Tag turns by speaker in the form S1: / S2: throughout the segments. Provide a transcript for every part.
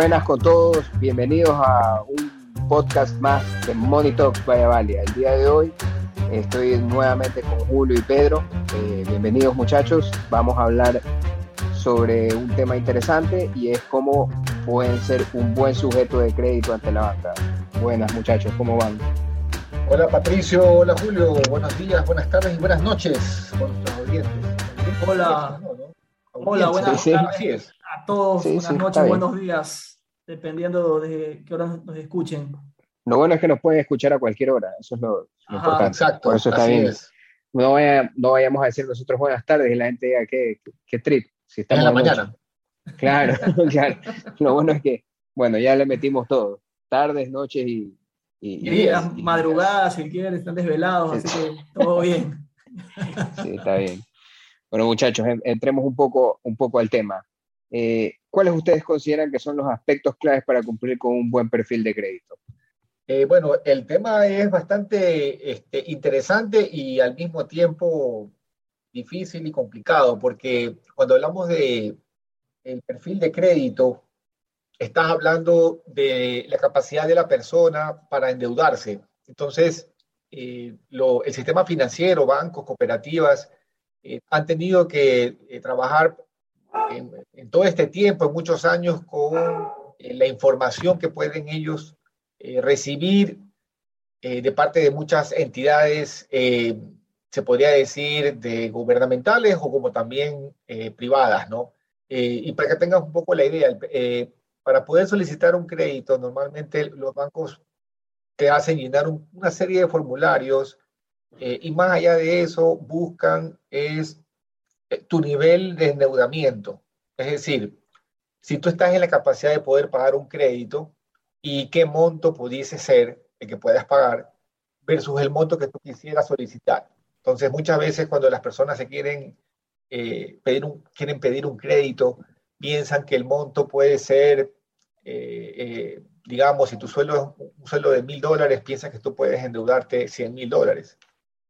S1: Buenas con todos, bienvenidos a un podcast más de Money Talks Vaya Valia. El día de hoy estoy nuevamente con Julio y Pedro. Eh, bienvenidos muchachos, vamos a hablar sobre un tema interesante y es cómo pueden ser un buen sujeto de crédito ante la banca. Buenas muchachos, ¿cómo van?
S2: Hola Patricio, hola Julio, buenos días, buenas tardes y buenas noches. Con nuestros oyentes.
S3: Hola, hola, buenas tardes a todos, buenas noches, buenos días, dependiendo de qué hora nos escuchen.
S1: Lo bueno es que nos pueden escuchar a cualquier hora, eso es lo, importante. Exacto, Por eso está bien. No, no, vayamos a decir nosotros buenas tardes y la gente diga qué, qué trip.
S2: Si estamos en la mañana.
S1: Claro, claro. Lo bueno es que, bueno, ya le metimos todo. Tardes, noches y...
S3: Y, madrugadas, si quieren, están desvelados, así que todo bien.
S1: Sí, está bien. Bueno, muchachos, entremos un poco, un poco al tema. Eh, ¿Cuáles ustedes consideran que son los aspectos claves para cumplir con un buen perfil de crédito?
S2: Eh, bueno, el tema es bastante este, interesante y al mismo tiempo difícil y complicado, porque cuando hablamos de el perfil de crédito, estás hablando de la capacidad de la persona para endeudarse. Entonces, eh, el sistema financiero, bancos, cooperativas, eh, han tenido que trabajar en, en, todo este tiempo, en muchos años, con la información que pueden ellos eh, recibir eh, de parte de muchas entidades, eh, se podría decir, de gubernamentales o como también privadas, ¿no? y para que tengas un poco la idea, para poder solicitar un crédito, normalmente los bancos te hacen llenar una serie de formularios y más allá de eso buscan es tu nivel de endeudamiento. Es decir, si tú estás en la capacidad de poder pagar un crédito, y qué monto pudiese ser el que puedas pagar versus el monto que tú quisieras solicitar. Entonces, muchas veces cuando las personas se quieren, eh, pedir, un, quieren pedir un crédito, piensan que el monto puede ser, eh, eh, digamos, si tu sueldo es un sueldo de mil dólares, piensas que tú puedes endeudarte 100 mil dólares.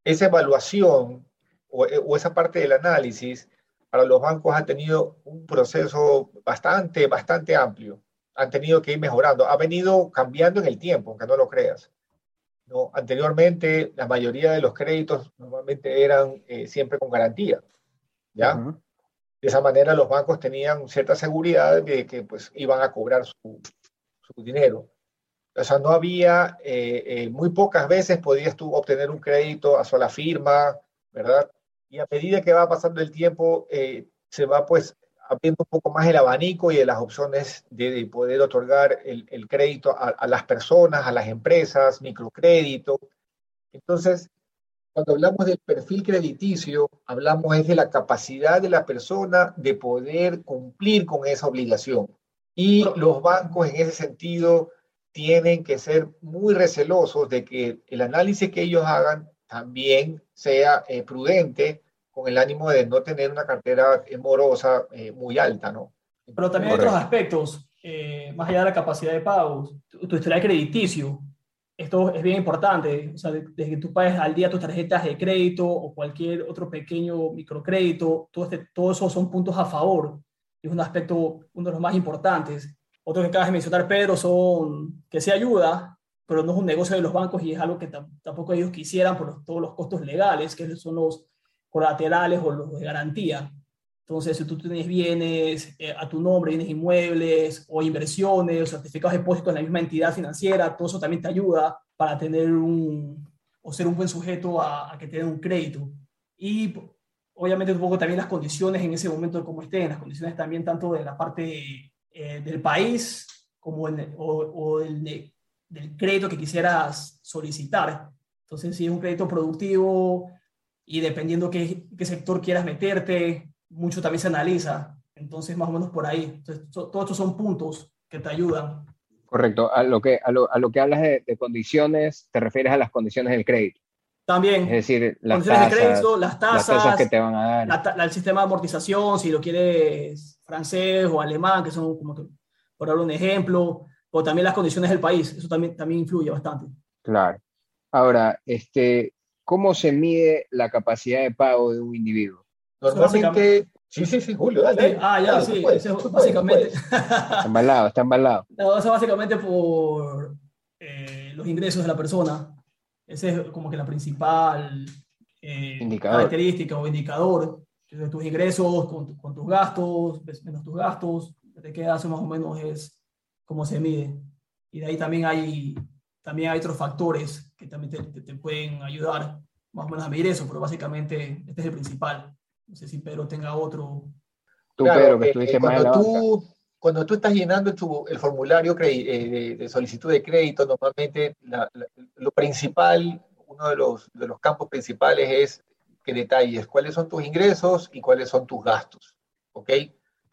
S2: Esa evaluación o, o esa parte del análisis para los bancos ha tenido un proceso bastante, bastante amplio han tenido que ir mejorando. Ha venido cambiando en el tiempo, aunque no lo creas. ¿no? Anteriormente, la mayoría de los créditos normalmente eran eh, siempre con garantía. ¿ya? De esa manera, los bancos tenían cierta seguridad de que pues, iban a cobrar su, su dinero. O sea, no había, eh, eh, muy pocas veces podías tú obtener un crédito a sola firma, ¿verdad? Y a medida que va pasando el tiempo, se va pues abriendo un poco más el abanico y de las opciones de, poder otorgar el, crédito a, las personas, a las empresas, microcrédito. Entonces, cuando hablamos del perfil crediticio, hablamos es de la capacidad de la persona de poder cumplir con esa obligación. Y los bancos en ese sentido tienen que ser muy recelosos de que el análisis que ellos hagan también sea eh, prudente, con el ánimo de no tener una cartera morosa eh, muy alta, ¿no?
S3: Pero también hay otros aspectos, eh, más allá de la capacidad de pago, tu, tu, historial crediticio. Esto es bien importante, o sea, desde que tú pagues al día tus tarjetas de crédito o cualquier otro pequeño microcrédito, todo, este, todo eso son puntos a favor. Es un aspecto, uno de los más importantes. Otros que acabas de mencionar, Pedro, son que se ayuda, pero no es un negocio de los bancos y es algo que tampoco ellos quisieran por todos los costos legales, que son los colaterales o los de garantía. Entonces, si tú tienes bienes eh, a tu nombre, bienes inmuebles o inversiones o certificados de depósito en la misma entidad financiera, todo eso también te ayuda para tener un, o ser un buen sujeto a, que te den un crédito. Y obviamente un poco también las condiciones en ese momento de cómo estén, las condiciones también tanto de la parte eh, del país como en, o, o del, del crédito que quisieras solicitar. Entonces, si es un crédito productivo, y dependiendo qué, qué sector quieras meterte, mucho también se analiza. Entonces, más o menos por ahí. Entonces, todos estos son puntos que te ayudan.
S1: Correcto. A lo que, a lo, a lo que hablas de, condiciones, te refieres a las condiciones del crédito.
S3: También.
S1: Es decir, las tasas, de crédito,
S3: las tasas, que te van a dar. el sistema de amortización, si lo quieres francés o alemán, que son como que, por dar un ejemplo, o también las condiciones del país, eso también, también influye bastante.
S1: Claro. Ahora, este, ¿cómo se mide la capacidad de pago de un individuo?
S2: Normalmente Sí, sí, sí, Julio, dale.
S3: Ah, ya, sí, eso es básicamente.
S1: Está embalado, está embalado.
S3: No, eso básicamente por eh, los ingresos de la persona. Ese es como que la principal eh, característica o indicador. De tus ingresos con, con, tus gastos, menos tus gastos, de qué hace más o menos es cómo se mide. Y de ahí también hay, también hay otros factores que también te, te pueden ayudar más o menos a medir eso, pero básicamente este es el principal. No sé si Pedro tenga otro.
S2: Tú, Pedro, que estuviste eh, cuando tú, Cuando tú estás llenando el formulario eh, de, solicitud de crédito, normalmente lo principal, uno de los, de los campos principales es que detalles cuáles son tus ingresos y cuáles son tus gastos, ¿ok?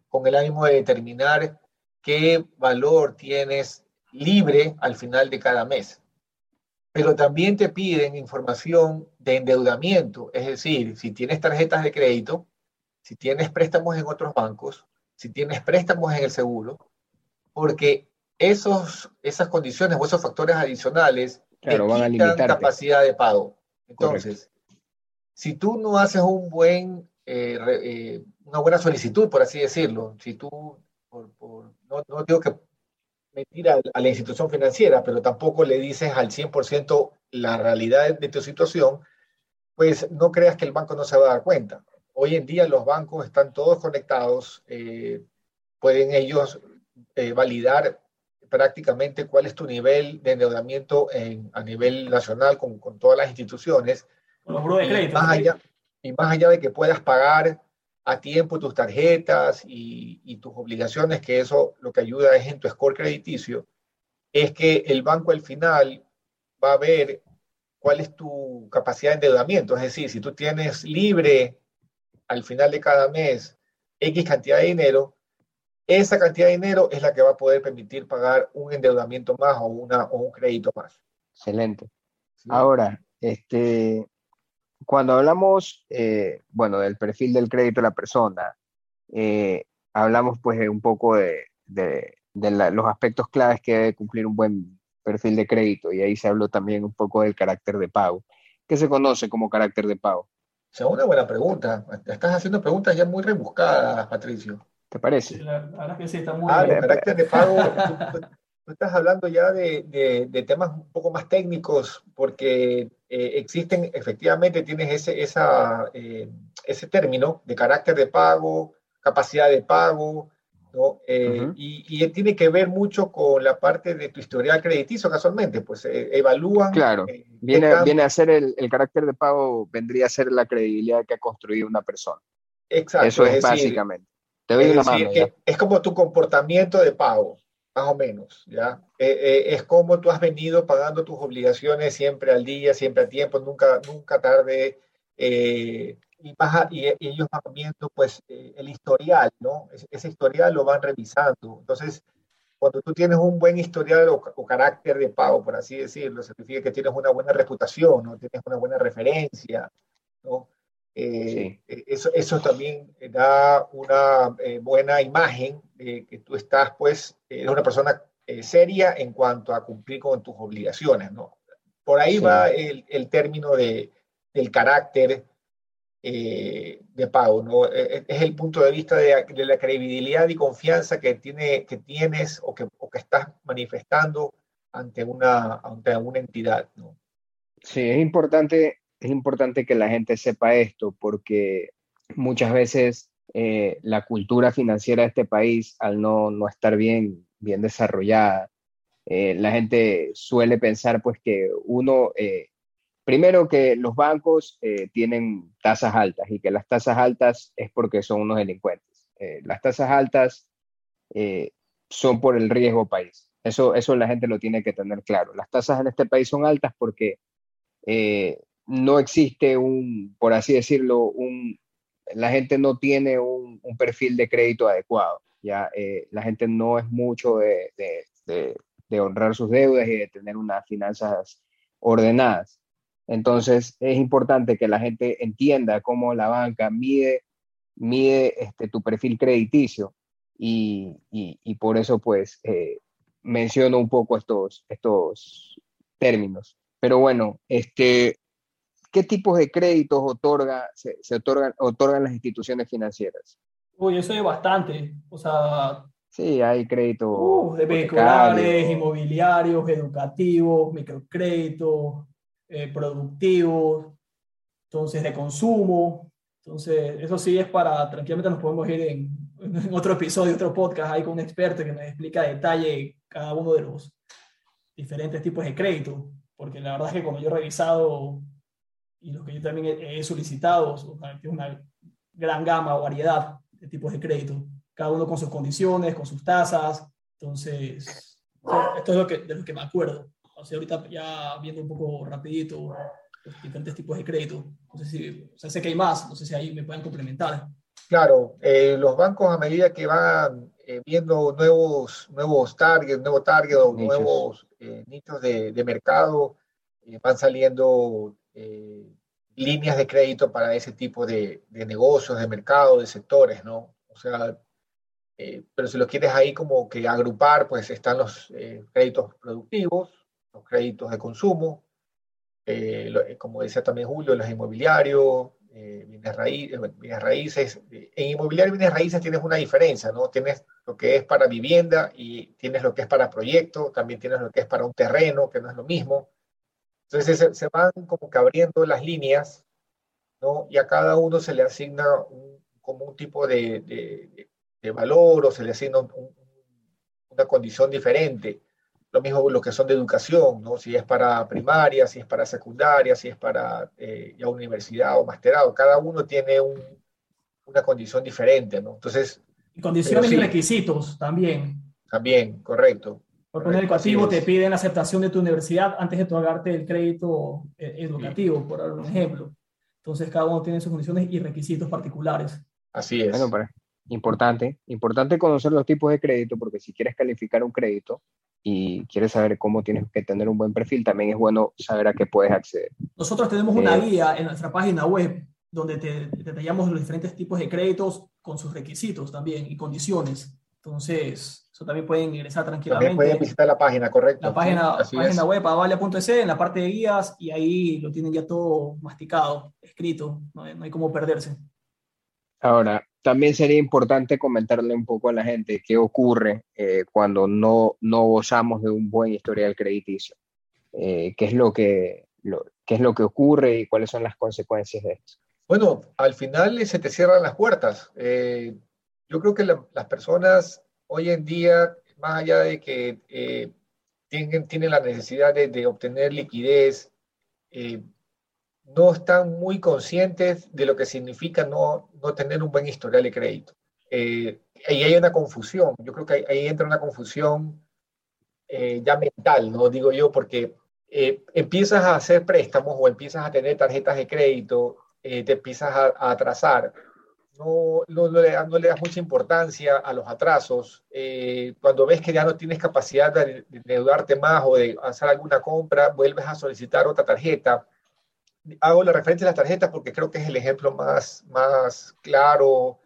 S2: Con el ánimo de determinar qué valor tienes libre al final de cada mes. Pero también te piden información de endeudamiento, es decir, si tienes tarjetas de crédito, si tienes préstamos en otros bancos, si tienes préstamos en el seguro, porque esos, esas condiciones o esos factores adicionales
S1: claro, van a
S2: capacidad de pago. Entonces, si tú no haces un buen, eh, eh, una buena solicitud, por así decirlo, si tú, no, no digo que mentir a, la institución financiera, pero tampoco le dices al 100% la realidad de tu situación, pues no creas que el banco no se va a dar cuenta. Hoy en día los bancos están todos conectados, eh, pueden ellos eh, validar prácticamente cuál es tu nivel de endeudamiento a nivel nacional con, todas las instituciones. más allá, y más allá de que puedas pagar a tiempo tus tarjetas y, tus obligaciones, que eso lo que ayuda es en tu score crediticio, es que el banco al final va a ver cuál es tu capacidad de endeudamiento. Es decir, si tú tienes libre al final de cada mes X cantidad de dinero, esa cantidad de dinero es la que va a poder permitir pagar un endeudamiento más o, una, o un crédito más.
S1: Excelente. Ahora, este, cuando hablamos, eh, bueno, del perfil del crédito de la persona, eh, hablamos pues un poco de, los aspectos claves que debe cumplir un buen perfil de crédito y ahí se habló también un poco del carácter de pago. ¿Qué se conoce como carácter de pago?
S2: Es una buena pregunta. Estás haciendo preguntas ya muy rebuscadas, Patricio.
S1: ¿Te parece?
S3: la, verdad que sí, está muy
S2: ah, el carácter de pago, tú, estás hablando ya de, temas un poco más técnicos, porque eh, existen, efectivamente, tienes ese, esa, eh, ese término de carácter de pago, capacidad de pago, ¿no? Eh, y, tiene que ver mucho con la parte de tu historial crediticio, casualmente, pues evalúan.
S1: Claro, viene, viene a ser el, el, carácter de pago, vendría a ser la credibilidad que ha construido una persona.
S2: Exacto.
S1: Eso es, básicamente. Te doy una mano.
S2: es como tu comportamiento de pago más o menos, ¿ya? Eh, eh, es como tú has venido pagando tus obligaciones siempre al día, siempre a tiempo, nunca, nunca tarde, eh, y, y, ellos van viendo, pues, el historial, ¿no? Ese, historial lo van revisando. Entonces, cuando tú tienes un buen historial o, carácter de pago, por así decirlo, significa que tienes una buena reputación, ¿no? Tienes una buena referencia, ¿no? Eh, eh, eso, eso, también da una eh, buena imagen de que tú estás, pues, eres una persona seria en cuanto a cumplir con tus obligaciones, ¿no? Por ahí va el, el, término de, del carácter de pago, ¿no? Es el punto de vista de, de, la credibilidad y confianza que, tiene, que tienes o que, o que estás manifestando ante una, ante una entidad, ¿no?
S1: Sí, es importante es importante que la gente sepa esto porque muchas veces eh, la cultura financiera de este país, al no, no estar bien, bien desarrollada, eh, la gente suele pensar pues que uno, eh, primero que los bancos tienen tasas altas y que las tasas altas es porque son unos delincuentes. las tasas altas son por el riesgo país. Eso, eso la gente lo tiene que tener claro. Las tasas en este país son altas porque no existe un, por así decirlo, un, la gente no tiene un, perfil de crédito adecuado. Ya eh, la gente no es mucho de, honrar sus deudas y de tener unas finanzas ordenadas. Entonces es importante que la gente entienda cómo la banca mide, mide este, tu perfil crediticio y, por eso pues eh, menciono un poco estos, estos términos. Pero bueno, este, ¿qué tipos de créditos otorga, se, otorgan, otorgan las instituciones financieras?
S3: Uy, eso es bastante. O sea,
S1: Sí, hay créditos
S3: uh, de vehiculares, inmobiliarios, educativos, microcréditos, eh, productivos, entonces de consumo. Entonces, eso sí es para, tranquilamente nos podemos ir en, en otro episodio, otro podcast, ahí con un experto que nos explica a detalle cada uno de los diferentes tipos de crédito, porque la verdad es que cuando yo he revisado y los que yo también he, solicitado, es una gran gama o variedad de tipos de crédito, cada uno con sus condiciones, con sus tasas, entonces, esto es lo que, de lo que me acuerdo. O sea, ahorita ya viendo un poco rapidito los diferentes tipos de crédito, no sé si, o sea, sé que hay más, no sé si ahí me pueden complementar.
S2: Claro, eh, los bancos a medida que van eh, viendo nuevos, nuevos targets, nuevos targets o nuevos eh, nichos de, de mercado, van saliendo líneas de crédito para ese tipo de, de, negocios, de mercado, de sectores, ¿no? O sea, pero si lo quieres ahí como que agrupar, pues están los créditos productivos, los créditos de consumo, como decía también Julio, los inmobiliarios, eh, bienes, raíces. En inmobiliario y bienes raíces tienes una diferencia, ¿no? Tienes lo que es para vivienda y tienes lo que es para proyecto, también tienes lo que es para un terreno, que no es lo mismo. Entonces se, van como que abriendo las líneas, ¿no? Y a cada uno se le asigna como un tipo de, de, valor o se le asigna una condición diferente. Lo mismo lo que son de educación, ¿no? Si es para primaria, si es para secundaria, si es para eh, ya universidad o masterado. Cada uno tiene una condición diferente, ¿no? Entonces...
S3: condiciones y requisitos también.
S2: También, correcto.
S3: Por poner educativo te piden la aceptación de tu universidad antes de otorgarte el crédito eh, educativo, por dar un ejemplo. Entonces cada uno tiene sus condiciones y requisitos particulares.
S2: Así es.
S1: Bueno, pues, importante, importante conocer los tipos de crédito porque si quieres calificar un crédito, y quieres saber cómo tienes que tener un buen perfil, también es bueno saber a qué puedes acceder.
S3: Nosotros tenemos una eh, guía en nuestra página web donde te detallamos los diferentes tipos de créditos con sus requisitos también y condiciones. Entonces, eso también pueden ingresar tranquilamente.
S2: También pueden visitar la página, correcto.
S3: La página, página web, avalia.es, en la parte de guías, y ahí lo tienen ya todo masticado, escrito, no hay, no hay cómo perderse.
S1: Ahora, también sería importante comentarle un poco a la gente qué ocurre eh, cuando no, no gozamos de un buen historial crediticio. Eh, qué, es lo que, qué es lo que ocurre y cuáles son las consecuencias de esto.
S2: Bueno, al final se te cierran las puertas. Eh, yo creo que las personas hoy en día, más allá de que tienen, tienen la necesidad de, de obtener liquidez, no están muy conscientes de lo que significa no, no tener un buen historial de crédito. Eh, ahí hay una confusión, yo creo que ahí, entra una confusión eh, ya mental, ¿no? Digo yo, porque eh, empiezas a hacer préstamos o empiezas a tener tarjetas de crédito, te empiezas a, atrasar, no, no, le, no, le, das mucha importancia a los atrasos. cuando ves que ya no tienes capacidad de, de, endeudarte más o de hacer alguna compra, vuelves a solicitar otra tarjeta hago la referencia a las tarjetas porque creo que es el ejemplo más, más claro,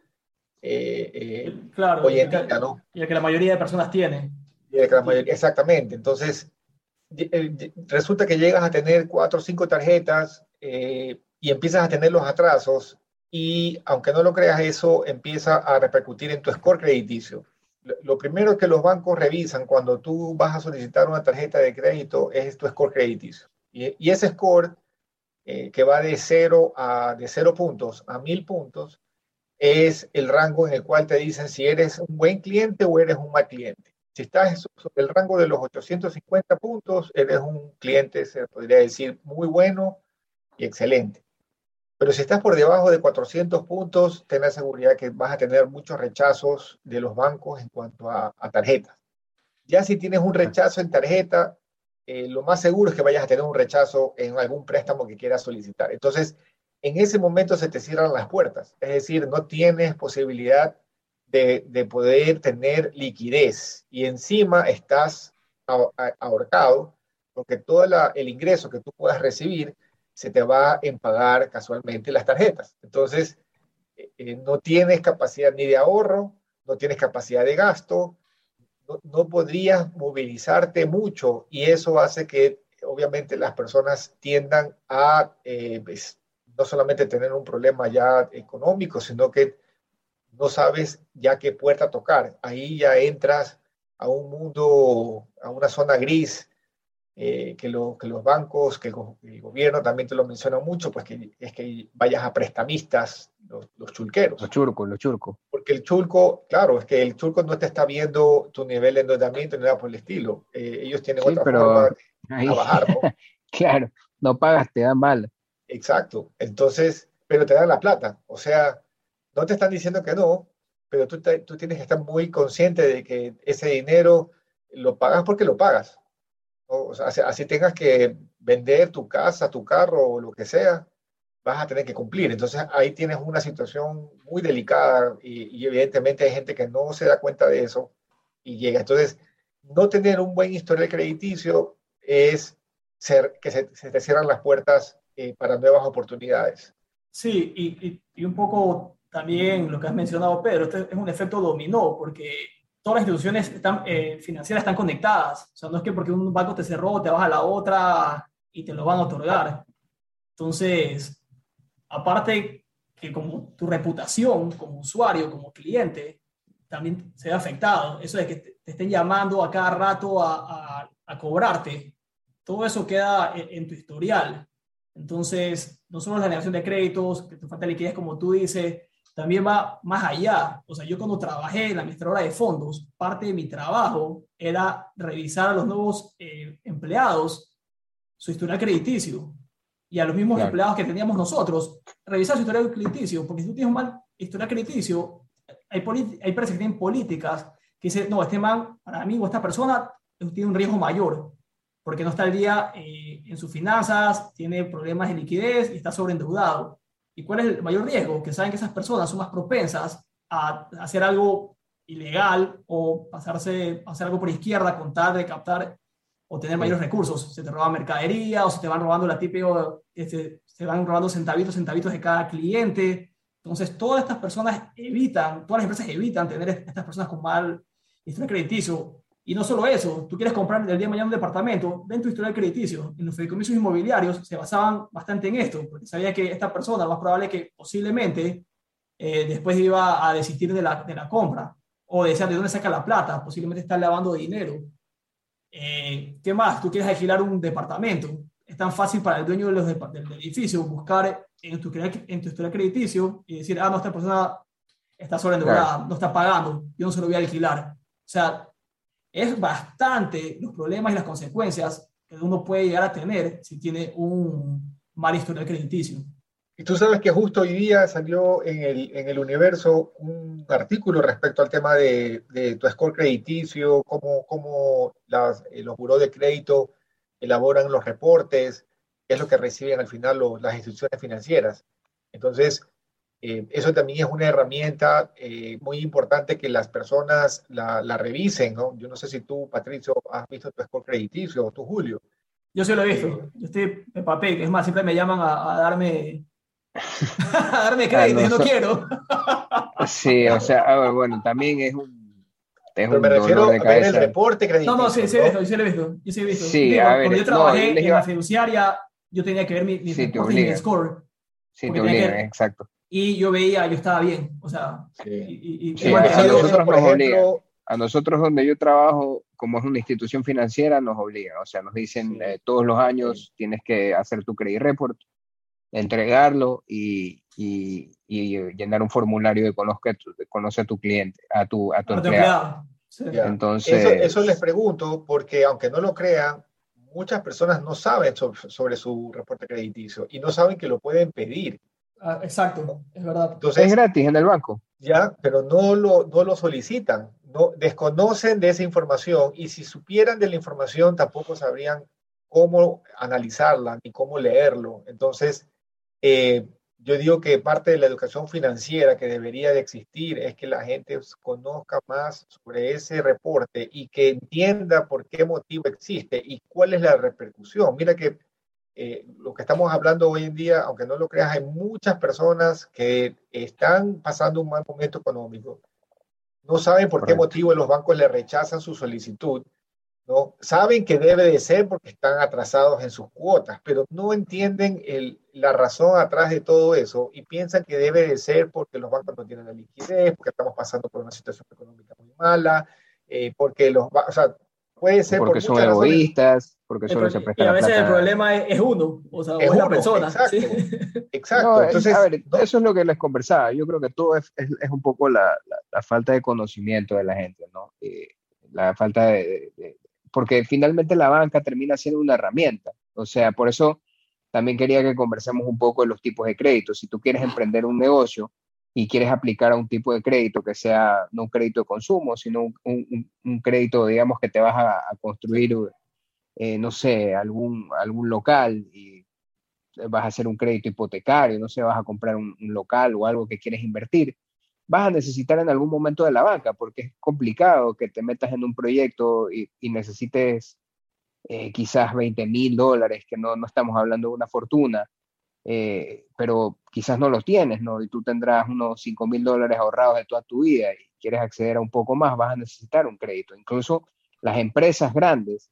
S2: eh, eh,
S3: claro hoy en día, ¿no? Y el que la mayoría de personas tienen.
S2: exactamente. Entonces, eh, resulta que llegas a tener cuatro o cinco tarjetas y empiezas a tener los atrasos y aunque no lo creas eso, empieza a repercutir en tu score crediticio. Lo primero que los bancos revisan cuando tú vas a solicitar una tarjeta de crédito es tu score crediticio. Y, ese score eh, que va de 0 a de cero puntos a 1000 puntos, es el rango en el cual te dicen si eres un buen cliente o eres un mal cliente. Si estás sobre el rango de los 850 puntos, eres un cliente, se podría decir, muy bueno y excelente. Pero si estás por debajo de 400 puntos, ten la seguridad que vas a tener muchos rechazos de los bancos en cuanto a, a tarjetas. Ya si tienes un rechazo en tarjeta, eh, lo más seguro es que vayas a tener un rechazo en algún préstamo que quieras solicitar. Entonces, en ese momento se te cierran las puertas, es decir, no tienes posibilidad de, de poder tener liquidez y encima estás ahorcado porque todo el ingreso que tú puedas recibir se te va en pagar casualmente las tarjetas. Entonces, eh, eh, no tienes capacidad ni de ahorro, no tienes capacidad de gasto, no, podrías movilizarte mucho y eso hace que obviamente las personas tiendan a eh, pues, no solamente tener un problema ya económico, sino que no sabes ya qué puerta tocar. Ahí ya entras a un mundo, a una zona gris, eh, que, lo, que, los bancos, que el, gobierno también te lo menciona mucho, pues que es que vayas a prestamistas, los, los, chulqueros.
S1: Los churcos, los churcos.
S2: Porque el chulco, claro, es que el chulco no te está viendo tu nivel de endeudamiento ni nada por el estilo. Eh, ellos tienen otra forma de trabajar, ¿no?
S1: claro, no pagas, te dan mal.
S2: Exacto. Entonces, pero te dan la plata. O sea, no te están diciendo que no, pero tú, tú tienes que estar muy consciente de que ese dinero lo pagas porque lo pagas. O así, tengas que vender tu casa, tu carro o lo que sea, vas a tener que cumplir. Entonces ahí tienes una situación muy delicada y, evidentemente hay gente que no se da cuenta de eso y llega. Entonces, no tener un buen historial crediticio es que se, te cierran las puertas eh, para nuevas oportunidades.
S3: Sí, y, y, un poco también lo que has mencionado, Pedro, este es un efecto dominó, porque todas las instituciones están, eh, financieras están conectadas. O sea, no es que porque un banco te cerró, te vas a la otra y te lo van a otorgar. Entonces, aparte que como tu reputación como usuario, como cliente, también se ve afectado. Eso de que te, estén llamando a cada rato a, a, cobrarte, todo eso queda en, en, tu historial. Entonces, no solo la negación de créditos, que te falta liquidez, como tú dices, también va más allá. O sea, yo cuando trabajé en la administradora de fondos, parte de mi trabajo era revisar a los nuevos eh, empleados su historial crediticio y a los mismos empleados que teníamos nosotros, revisar su historial crediticio, porque si tú tienes un mal historial crediticio, hay, hay empresas que tienen políticas que dicen, no, este man, para mí o esta persona tiene un riesgo mayor, porque no está al día eh, en sus finanzas, tiene problemas de liquidez y está sobreendeudado. ¿Y cuál es el mayor riesgo? Que saben que esas personas son más propensas a hacer algo ilegal o pasarse, hacer algo por izquierda con tal de captar o tener mayores recursos. Se te roban mercadería o se te van robando la típico, este, se van robando centavitos, centavitos de cada cliente. Entonces, todas estas personas evitan, todas las empresas evitan tener estas personas con mal historial crediticio y no solo eso, tú quieres comprar el día de mañana un departamento, ven tu historial crediticio. En los fideicomisos inmobiliarios se basaban bastante en esto, porque sabía que esta persona, más probable que posiblemente eh, después iba a desistir de la, de la compra o decía de dónde saca la plata, posiblemente está lavando dinero. Eh, ¿Qué más? Tú quieres alquilar un departamento. Es tan fácil para el dueño de los del edificio buscar en tu, en tu historial crediticio y decir, ah, no, esta persona está sobreendeudada, no está pagando, yo no se lo voy a alquilar. O sea, es bastante los problemas y las consecuencias que uno puede llegar a tener si tiene un mal historial crediticio.
S2: Y tú sabes que justo hoy día salió en el, en el universo un artículo respecto al tema de, de tu score crediticio, cómo, cómo eh, los buros de crédito elaboran los reportes, qué es lo que reciben al final las instituciones financieras. Entonces, eh, eso también es una herramienta eh, muy importante que las personas la, la, revisen, ¿no? Yo no sé si tú, Patricio, has visto tu score crediticio o tú, Julio.
S3: Yo sí lo he visto. Eh, yo estoy en papel. Es más, siempre me llaman a, darme a darme crédito, yo no quiero.
S1: sí, o sea, bueno, también es un
S2: es Pero me refiero a ver el reporte crediticio.
S3: No, no, sí, sí, ¿no? Visto, sí lo he visto. Yo sí he visto. Sí, a ver, cuando yo trabajé no, en la fiduciaria, yo tenía que ver mi, mi,
S1: sí,
S3: mi score.
S1: Sí, te obligan, exacto
S3: y yo veía, yo estaba bien, o sea, y,
S1: a, nosotros nos obliga. a nosotros donde yo trabajo, como es una institución financiera, nos obliga, o sea, nos dicen eh, todos los años tienes que hacer tu credit report, entregarlo y, y, llenar un formulario de conocer, conoce a tu cliente, a tu, a tu empleado.
S2: Entonces, eso, eso, les pregunto porque aunque no lo crean, muchas personas no saben sobre su reporte crediticio y no saben que lo pueden pedir.
S3: Ah, exacto, es verdad.
S1: Entonces, es gratis en el banco.
S2: Ya, pero no lo, no lo solicitan, no, desconocen de esa información y si supieran de la información tampoco sabrían cómo analizarla ni cómo leerlo. Entonces, eh, yo digo que parte de la educación financiera que debería de existir es que la gente conozca más sobre ese reporte y que entienda por qué motivo existe y cuál es la repercusión. Mira que eh, lo que estamos hablando hoy en día, aunque no lo creas, hay muchas personas que están pasando un mal momento económico, no saben por qué motivo los bancos le rechazan su solicitud ¿no? Saben que debe de ser porque están atrasados en sus cuotas, pero no entienden el, la razón atrás de todo eso y piensan que debe de ser porque los bancos no tienen la liquidez, porque estamos pasando por una situación económica muy mala, eh, porque los, o sea, puede ser
S1: porque son egoístas, porque solo se prestan
S3: Y a veces el problema es, uno, o sea, es, la persona.
S2: Exacto. exacto.
S1: Entonces, a ver, eso es lo que les conversaba. Yo creo que todo es, es un poco la, la, falta de conocimiento de la gente, ¿no? Eh, la falta de, porque finalmente la banca termina siendo una herramienta. O sea, por eso también quería que conversemos un poco de los tipos de créditos. Si tú quieres emprender un negocio y quieres aplicar a un tipo de crédito que sea no un crédito de consumo, sino un, un, crédito, digamos, que te vas a, construir, eh, no sé, algún, algún local y vas a hacer un crédito hipotecario, no sé, vas a comprar un, local o algo que quieres invertir, vas a necesitar en algún momento de la banca, porque es complicado que te metas en un proyecto y, necesites eh, quizás 20 mil dólares, que no, no estamos hablando de una fortuna, eh, pero quizás no los tienes, ¿no? Y tú tendrás unos 5 mil dólares ahorrados de toda tu vida y quieres acceder a un poco más, vas a necesitar un crédito. Incluso las empresas grandes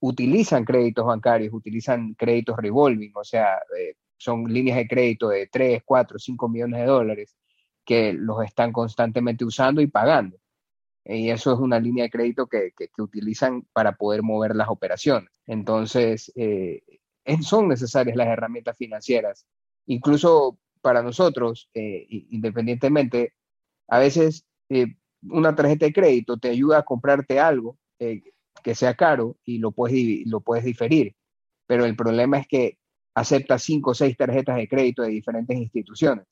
S1: utilizan créditos bancarios, utilizan créditos revolving, o sea, eh, son líneas de crédito de 3, 4, 5 millones de dólares que los están constantemente usando y pagando. Y eso es una línea de crédito que, que, utilizan para poder mover las operaciones. Entonces, eh, son necesarias las herramientas financieras. Incluso para nosotros, eh, independientemente, a veces eh, una tarjeta de crédito te ayuda a comprarte algo eh, que sea caro y lo puedes, lo puedes diferir. Pero el problema es que aceptas cinco o seis tarjetas de crédito de diferentes instituciones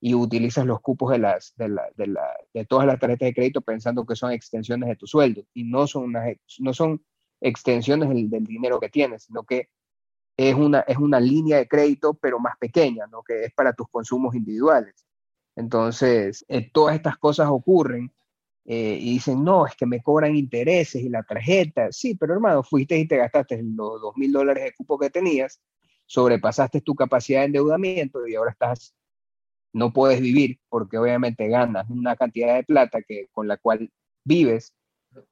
S1: y utilizas los cupos de, las, de, todas las tarjetas de crédito pensando que son extensiones de tu sueldo y no son, no son extensiones del, del dinero que tienes, sino que es una, es una línea de crédito, pero más pequeña, ¿no? que es para tus consumos individuales. Entonces, eh, todas estas cosas ocurren eh, y dicen, no, es que me cobran intereses y la tarjeta. Sí, pero hermano, fuiste y te gastaste los dos mil dólares de cupo que tenías, sobrepasaste tu capacidad de endeudamiento y ahora estás, no puedes vivir porque obviamente ganas una cantidad de plata que, con la cual vives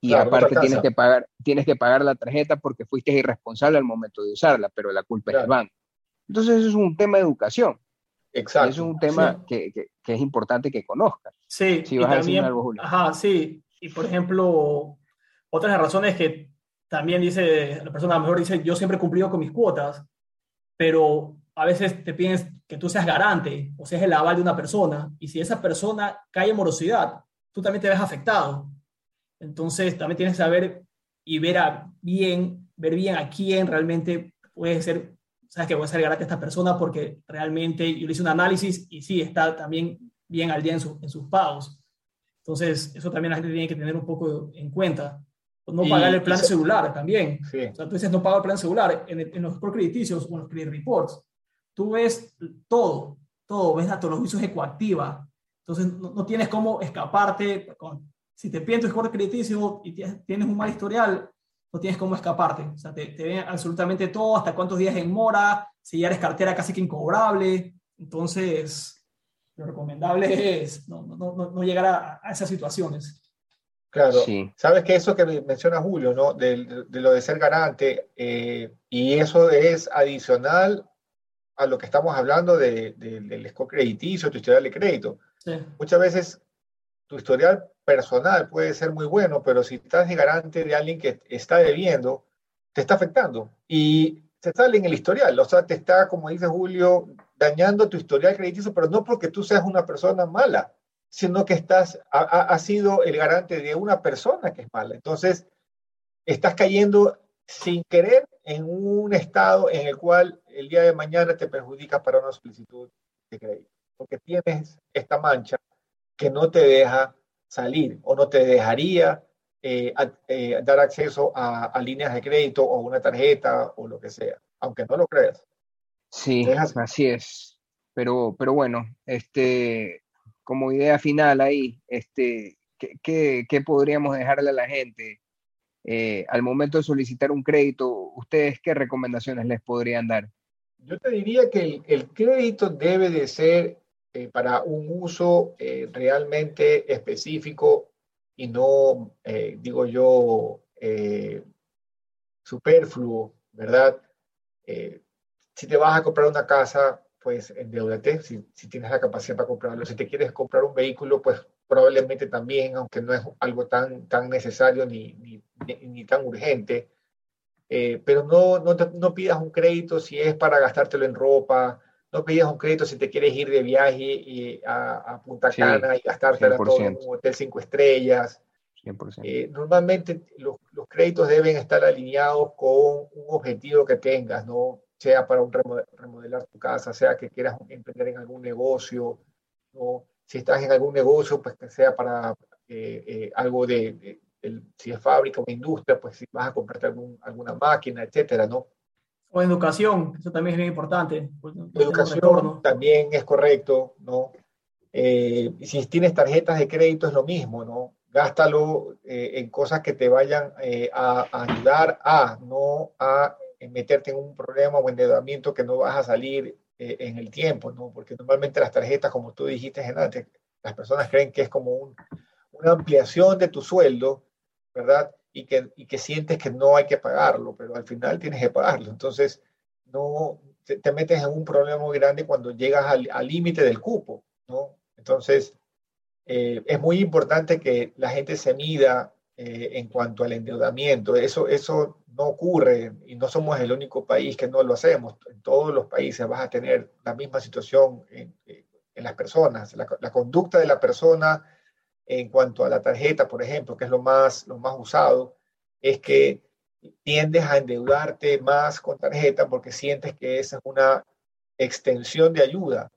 S1: y aparte tienes que, pagar, tienes que pagar la tarjeta porque fuiste irresponsable al momento de usarla, pero la culpa es del banco. Entonces eso es un tema de educación. Exacto. Es un tema que, que, es importante que conozcas.
S3: Sí,
S1: si
S3: vas a decir algo, Julio. Ajá, sí. Y por ejemplo, otras razones que también dice, la persona a lo mejor dice, yo siempre he cumplido con mis cuotas, pero a veces te piden que tú seas garante o seas el aval de una persona, y si esa persona cae en morosidad, tú también te ves afectado. Entonces, también tienes que saber y ver a bien, ver bien a quién realmente puede ser, sabes que voy a ser garante a esta persona porque realmente yo le hice un análisis y sí, está también bien al día en, sus pagos. Entonces, eso también la gente tiene que tener un poco en cuenta. No pagar el plan celular también. O sea, tú dices no pago el plan celular. En, en los crediticios o en los credit reports, tú ves todo, todo, ves los juicios ecoactiva. Entonces, no, no, tienes cómo escaparte con si te piden tu score crediticio y tienes un mal historial, no tienes cómo escaparte. O sea, te, ven absolutamente todo, hasta cuántos días en mora, si ya eres cartera casi que incobrable. Entonces, lo recomendable es no, no, no, no llegar a, a, esas situaciones.
S2: Claro, sí. sabes que eso que menciona Julio, ¿no? De, de lo de ser garante, eh, y eso es adicional a lo que estamos hablando de, del score crediticio, tu historial de crédito. Sí. Muchas veces tu historial personal puede ser muy bueno, pero si estás de garante de alguien que está debiendo, te está afectando. Y te sale en el historial, o sea, te está, como dice Julio, dañando tu historial crediticio, pero no porque tú seas una persona mala, sino que estás, ha, sido el garante de una persona que es mala. Entonces, estás cayendo sin querer en un estado en el cual el día de mañana te perjudica para una solicitud de crédito, porque tienes esta mancha que no te deja salir o no te dejaría eh, eh, dar acceso a, líneas de crédito o una tarjeta o lo que sea, aunque no lo creas.
S1: Sí, así es. Pero, pero bueno, este, como idea final ahí, este, ¿qué, qué, podríamos dejarle a la gente eh, al momento de solicitar un crédito? ¿Ustedes qué recomendaciones les podrían dar?
S2: Yo te diría que el, el crédito debe de ser eh, para un uso eh, realmente específico y no, eh, digo yo, superfluo, ¿verdad? Eh, si te vas a comprar una casa, pues endeudate, si, si tienes la capacidad para comprarlo. Si te quieres comprar un vehículo, pues probablemente también, aunque no es algo tan, tan necesario ni, ni, ni tan urgente. Eh, pero no, no, no, pidas un crédito si es para gastártelo en ropa, no pidas un crédito si te quieres ir de viaje y, a, Punta Cana y gastártelo todo en un hotel cinco estrellas. Eh, normalmente los, los, créditos deben estar alineados con un objetivo que tengas, ¿no? sea para un remodelar tu casa, sea que quieras emprender en algún negocio, ¿no? si estás en algún negocio, pues que sea para eh, eh, algo de, si es fábrica o industria, pues si vas a comprarte algún, alguna máquina, etcétera, ¿no?
S3: O educación, eso también es muy importante.
S2: Pues, educación también es correcto, ¿no? Eh, si tienes tarjetas de crédito es lo mismo, ¿no? Gástalo en cosas que te vayan a, a, ayudar a, no a meterte en un problema o endeudamiento que no vas a salir eh, en el tiempo, ¿no? Porque normalmente las tarjetas, como tú dijiste antes, las personas creen que es como una ampliación de tu sueldo, ¿verdad? Y que, y que sientes que no hay que pagarlo, pero al final tienes que pagarlo. Entonces, no te, metes en un problema muy grande cuando llegas al límite del cupo, ¿no? Entonces, eh, es muy importante que la gente se mida eh, en cuanto al endeudamiento. Eso, eso no ocurre y no somos el único país que no lo hacemos. En todos los países vas a tener la misma situación en, en las personas. La, la, conducta de la persona en cuanto a la tarjeta, por ejemplo, que es lo más, lo más usado, es que tiendes a endeudarte más con tarjeta porque sientes que esa es una extensión de ayuda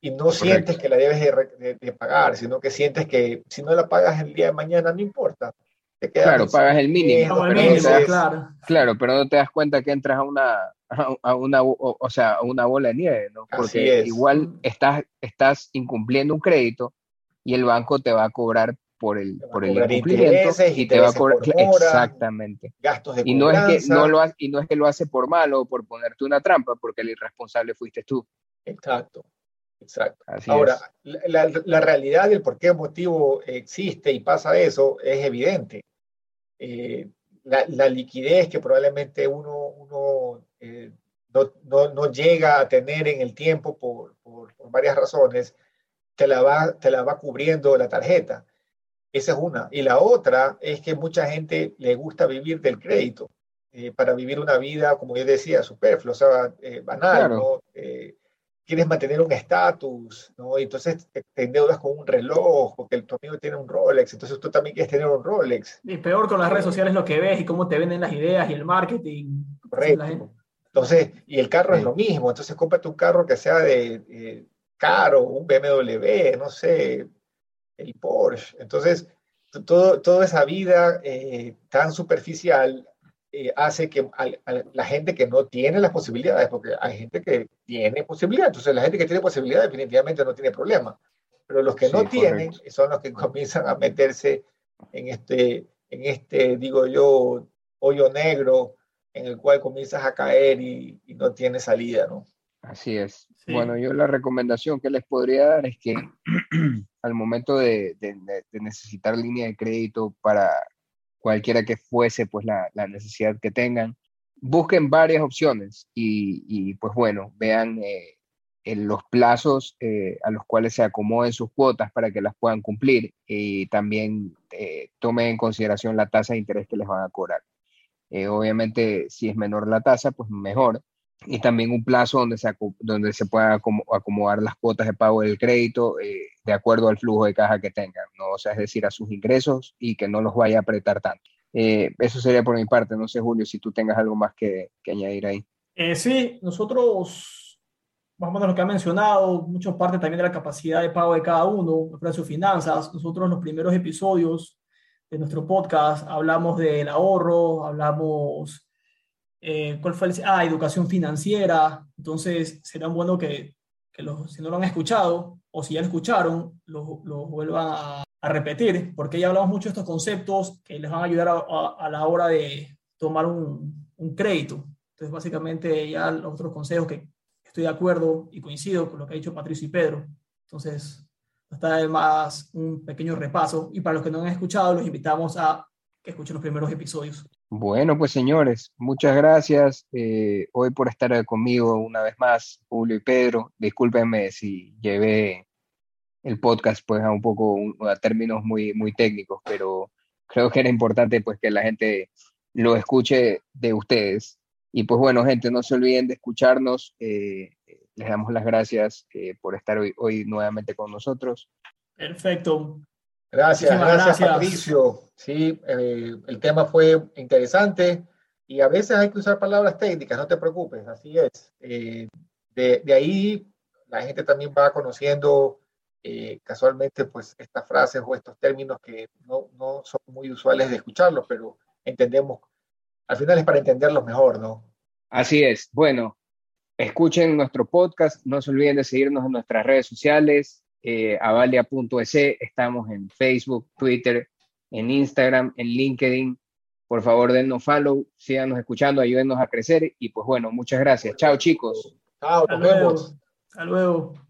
S2: y no sientes que la debes de, de, pagar, sino que sientes que si no la pagas el día de mañana no importa,
S1: claro, pagas el mínimo. claro. pero no te das cuenta que entras a una, a una, o, sea, una bola de nieve, ¿no? Porque igual estás, estás incumpliendo un crédito y el banco te va a cobrar por el, por el incumplimiento y te va a cobrar exactamente.
S2: gastos de
S1: y no es que no lo y no es que lo hace por malo o por ponerte una trampa porque el irresponsable fuiste tú.
S2: Exacto exacto. Ahora la, la, realidad del por qué motivo existe y pasa eso es evidente. Eh, la, liquidez que probablemente uno, uno eh, no, no, no, llega a tener en el tiempo por, por, varias razones, te la, va, te la va cubriendo la tarjeta. Esa es una. Y la otra es que mucha gente le gusta vivir del crédito eh, para vivir una vida, como yo decía, superflua, o sea, banal, ¿no? quieres mantener un estatus, ¿no? Y entonces te, endeudas con un reloj, porque tu amigo tiene un Rolex, entonces tú también quieres tener un Rolex.
S3: Y peor con las redes sociales lo que ves y cómo te venden las ideas y el marketing.
S2: Correcto. Entonces, y el carro es lo mismo, entonces cómprate un carro que sea de caro, un BMW, no sé, el Porsche. Entonces, todo, toda esa vida eh, tan superficial eh, hace que la gente que no tiene las posibilidades, porque hay gente que tiene posibilidades, entonces la gente que tiene posibilidades definitivamente no tiene problema, pero los que no tienen son los que comienzan a meterse en este, en este, digo yo, hoyo negro en el cual comienzas a caer y, no tiene salida, ¿no?
S1: Así es. Bueno, yo la recomendación que les podría dar es que al momento de, de necesitar línea de crédito para cualquiera que fuese pues la, necesidad que tengan. Busquen varias opciones y, pues bueno, vean eh, en los plazos eh, a los cuales se acomoden sus cuotas para que las puedan cumplir y también eh, tomen en consideración la tasa de interés que les van a cobrar. obviamente, si es menor la tasa, pues mejor, y también un plazo donde se, donde se puedan acomodar las cuotas de pago del crédito eh, de acuerdo al flujo de caja que tengan, ¿no? o sea, es decir, a sus ingresos y que no los vaya a apretar tanto. Eh, eso sería por mi parte, no sé, Julio, si tú tengas algo más que, que añadir ahí.
S3: Eh, sí, nosotros, más o menos lo que ha mencionado, mucho parte también de la capacidad de pago de cada uno, de sus finanzas. Nosotros en los primeros episodios de nuestro podcast hablamos del ahorro, hablamos eh, ¿cuál fue el, ah, educación financiera. Entonces, será bueno que, que los, si no lo han escuchado o si ya lo escucharon, lo, lo vuelvan a, repetir, porque ya hablamos mucho de estos conceptos que les van a ayudar a, a, la hora de tomar un, un, crédito. Entonces, básicamente, ya los otros consejos que estoy de acuerdo y coincido con lo que ha dicho Patricio y Pedro. Entonces, está además un pequeño repaso. Y para los que no han escuchado, los invitamos a que escuchen los primeros episodios.
S1: Bueno, pues señores, muchas gracias eh, hoy por estar conmigo una vez más, Julio y Pedro. Discúlpenme si llevé el podcast pues a un poco a términos muy, muy técnicos, pero creo que era importante pues que la gente lo escuche de ustedes. Y pues bueno, gente, no se olviden de escucharnos. Eh, les damos las gracias eh, por estar hoy, hoy nuevamente con nosotros.
S3: Perfecto.
S2: Gracias, gracias, Patricio. Sí, eh, el tema fue interesante y a veces hay que usar palabras técnicas, no te preocupes, así es. de, de, ahí la gente también va conociendo casualmente pues estas frases o estos términos que no, no son muy usuales de escucharlos, pero entendemos al final es para entenderlos mejor, ¿no?
S1: Así es. Bueno, escuchen nuestro podcast, no se olviden de seguirnos en nuestras redes sociales, eh, avalia.es, estamos en Facebook, Twitter, en Instagram, en LinkedIn. Por favor, dennos follow, síganos escuchando, ayúdennos a crecer y pues bueno, muchas gracias. Chao chicos.
S2: Chao, nos vemos.
S3: Hasta luego.